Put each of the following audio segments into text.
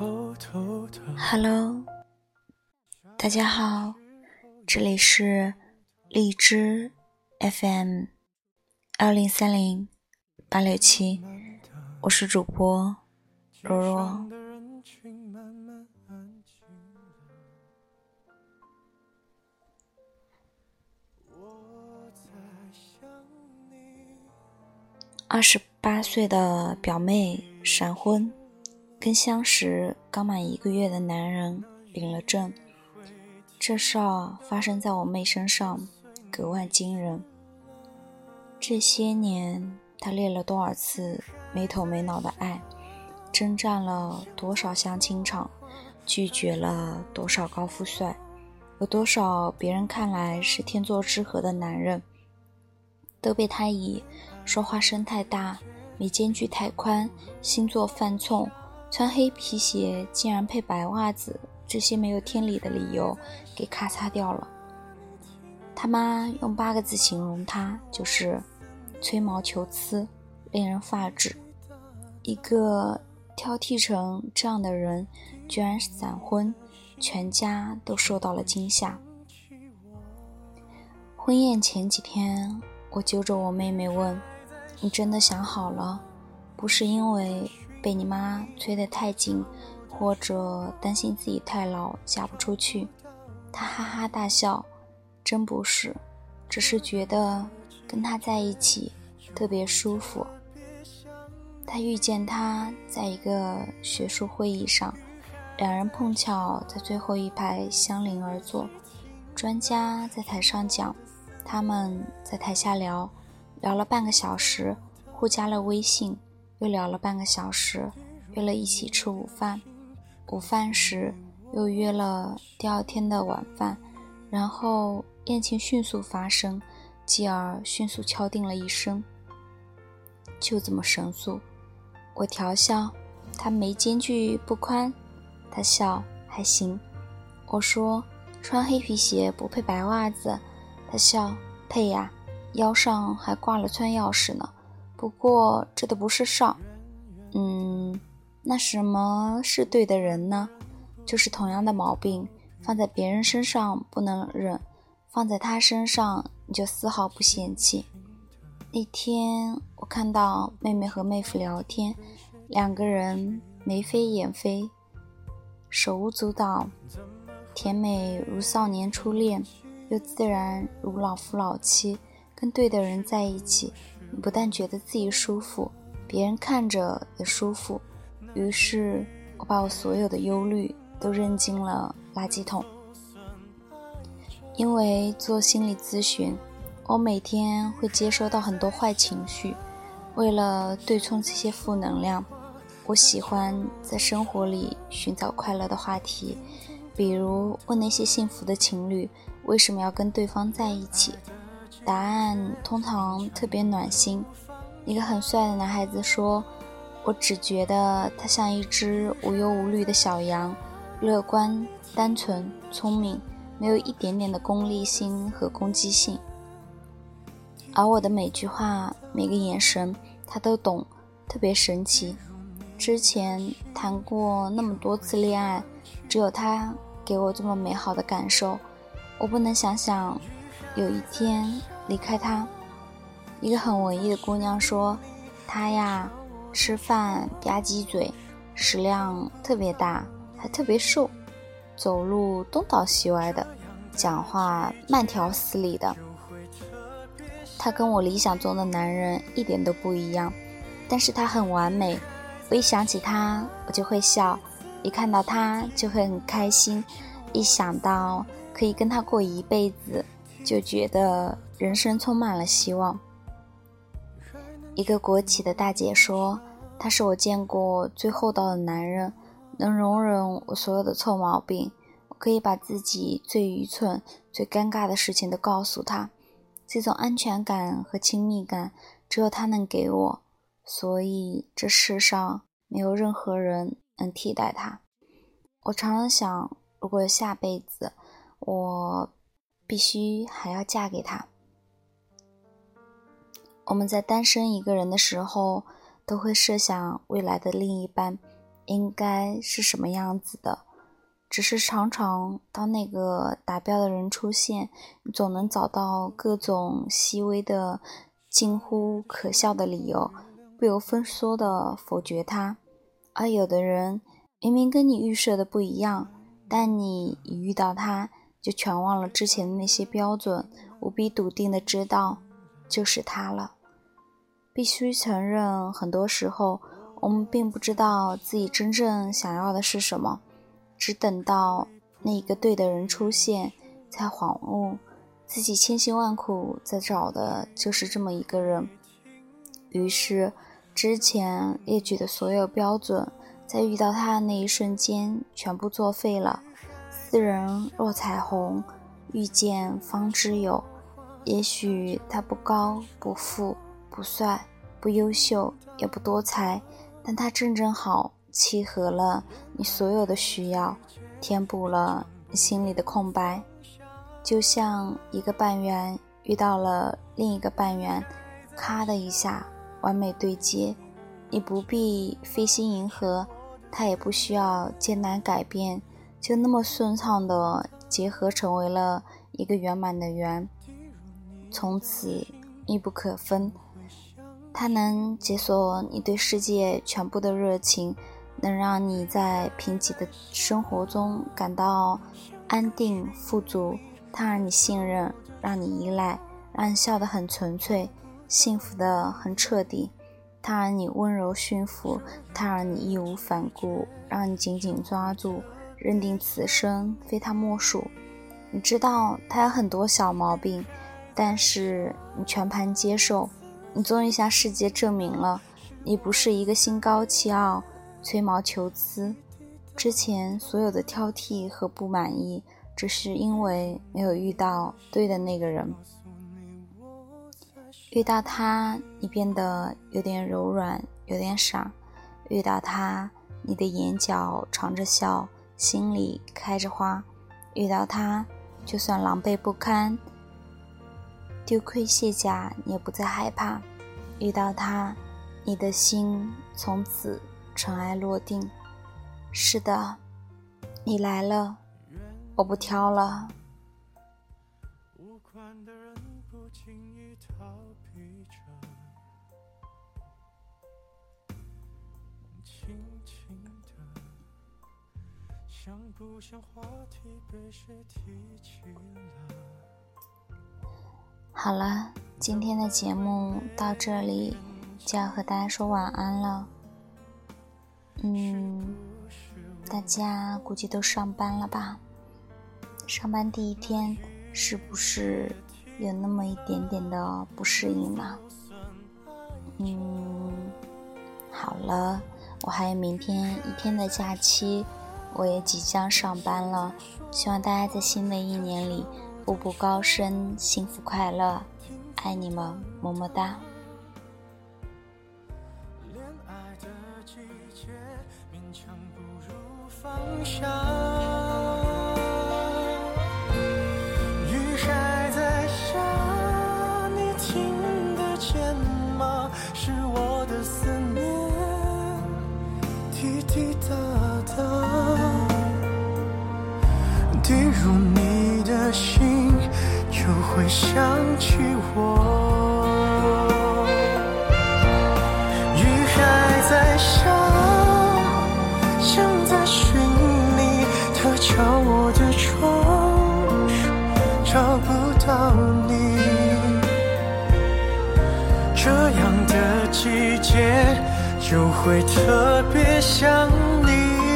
Hello，大家好，这里是荔枝 FM 二零三零八六七，我是主播若若。二十八岁的表妹闪婚。跟相识刚满一个月的男人领了证，这事儿发生在我妹身上，格外惊人。这些年，她练了多少次没头没脑的爱，征战了多少相亲场，拒绝了多少高富帅，有多少别人看来是天作之合的男人，都被她以说话声太大、眉间距太宽、星座犯冲。穿黑皮鞋竟然配白袜子，这些没有天理的理由给咔嚓掉了。他妈用八个字形容他，就是吹毛求疵，令人发指。一个挑剔成这样的人，居然闪婚，全家都受到了惊吓。婚宴前几天，我揪着我妹妹问：“你真的想好了？不是因为……”被你妈催得太紧，或者担心自己太老嫁不出去，他哈哈大笑，真不是，只是觉得跟他在一起特别舒服。他遇见他在一个学术会议上，两人碰巧在最后一排相邻而坐，专家在台上讲，他们在台下聊，聊了半个小时，互加了微信。又聊了半个小时，约了一起吃午饭。午饭时又约了第二天的晚饭，然后宴请迅速发生，继而迅速敲定了一生。就这么神速。我调笑他眉间距不宽，他笑还行。我说穿黑皮鞋不配白袜子，他笑配呀，腰上还挂了串钥匙呢。不过这都不是事儿，嗯，那什么是对的人呢？就是同样的毛病放在别人身上不能忍，放在他身上你就丝毫不嫌弃。那天我看到妹妹和妹夫聊天，两个人眉飞眼飞，手舞足蹈，甜美如少年初恋，又自然如老夫老妻。跟对的人在一起。不但觉得自己舒服，别人看着也舒服。于是，我把我所有的忧虑都扔进了垃圾桶。因为做心理咨询，我每天会接收到很多坏情绪。为了对冲这些负能量，我喜欢在生活里寻找快乐的话题，比如问那些幸福的情侣为什么要跟对方在一起。答案通常特别暖心。一个很帅的男孩子说：“我只觉得他像一只无忧无虑的小羊，乐观、单纯、聪明，没有一点点的功利心和攻击性。而我的每句话、每个眼神，他都懂，特别神奇。之前谈过那么多次恋爱，只有他给我这么美好的感受，我不能想想。”有一天离开他，一个很文艺的姑娘说：“他呀，吃饭吧唧嘴，食量特别大，还特别瘦，走路东倒西歪的，讲话慢条斯理的。他跟我理想中的男人一点都不一样，但是他很完美。我一想起他，我就会笑；一看到他，就会很开心；一想到可以跟他过一辈子。”就觉得人生充满了希望。一个国企的大姐说：“他是我见过最厚道的男人，能容忍我所有的臭毛病。我可以把自己最愚蠢、最尴尬的事情都告诉他。这种安全感和亲密感，只有他能给我。所以这世上没有任何人能替代他。我常常想，如果下辈子，我……”必须还要嫁给他。我们在单身一个人的时候，都会设想未来的另一半应该是什么样子的。只是常常当那个达标的人出现，你总能找到各种细微的、近乎可笑的理由，不由分说的否决他。而有的人明明跟你预设的不一样，但你一遇到他，就全忘了之前的那些标准，无比笃定的知道，就是他了。必须承认，很多时候我们并不知道自己真正想要的是什么，只等到那一个对的人出现，才恍悟自己千辛万苦在找的就是这么一个人。于是，之前列举的所有标准，在遇到他的那一瞬间，全部作废了。斯人若彩虹，遇见方知有。也许他不高不富。不帅，不优秀，也不多才，但他正正好契合了你所有的需要，填补了你心里的空白，就像一个半圆遇到了另一个半圆，咔的一下完美对接，你不必费心迎合，他也不需要艰难改变，就那么顺畅的结合成为了一个圆满的圆，从此密不可分。它能解锁你对世界全部的热情，能让你在贫瘠的生活中感到安定富足。它让你信任，让你依赖，让你笑得很纯粹，幸福的很彻底。它让你温柔驯服，它让你义无反顾，让你紧紧抓住，认定此生非他莫属。你知道他有很多小毛病，但是你全盘接受。你终于向世界证明了，你不是一个心高气傲、吹毛求疵。之前所有的挑剔和不满意，只是因为没有遇到对的那个人。遇到他，你变得有点柔软，有点傻；遇到他，你的眼角藏着笑，心里开着花；遇到他，就算狼狈不堪。丢盔卸甲，也不再害怕。遇到他，你的心从此尘埃落定。是的，你来了，我不挑了。轻轻的像不像话题被谁提起好了，今天的节目到这里就要和大家说晚安了。嗯，大家估计都上班了吧？上班第一天是不是有那么一点点的不适应呢？嗯，好了，我还有明天一天的假期，我也即将上班了。希望大家在新的一年里。步步高升，幸福快乐，爱你们，么么哒。会想起我，雨还在下，像在寻你，它敲我的窗，找不到你。这样的季节就会特别想你。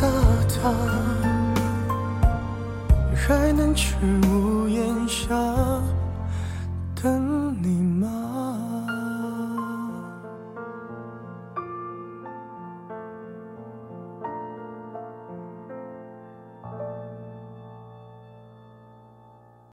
大他还能去屋檐下等你吗？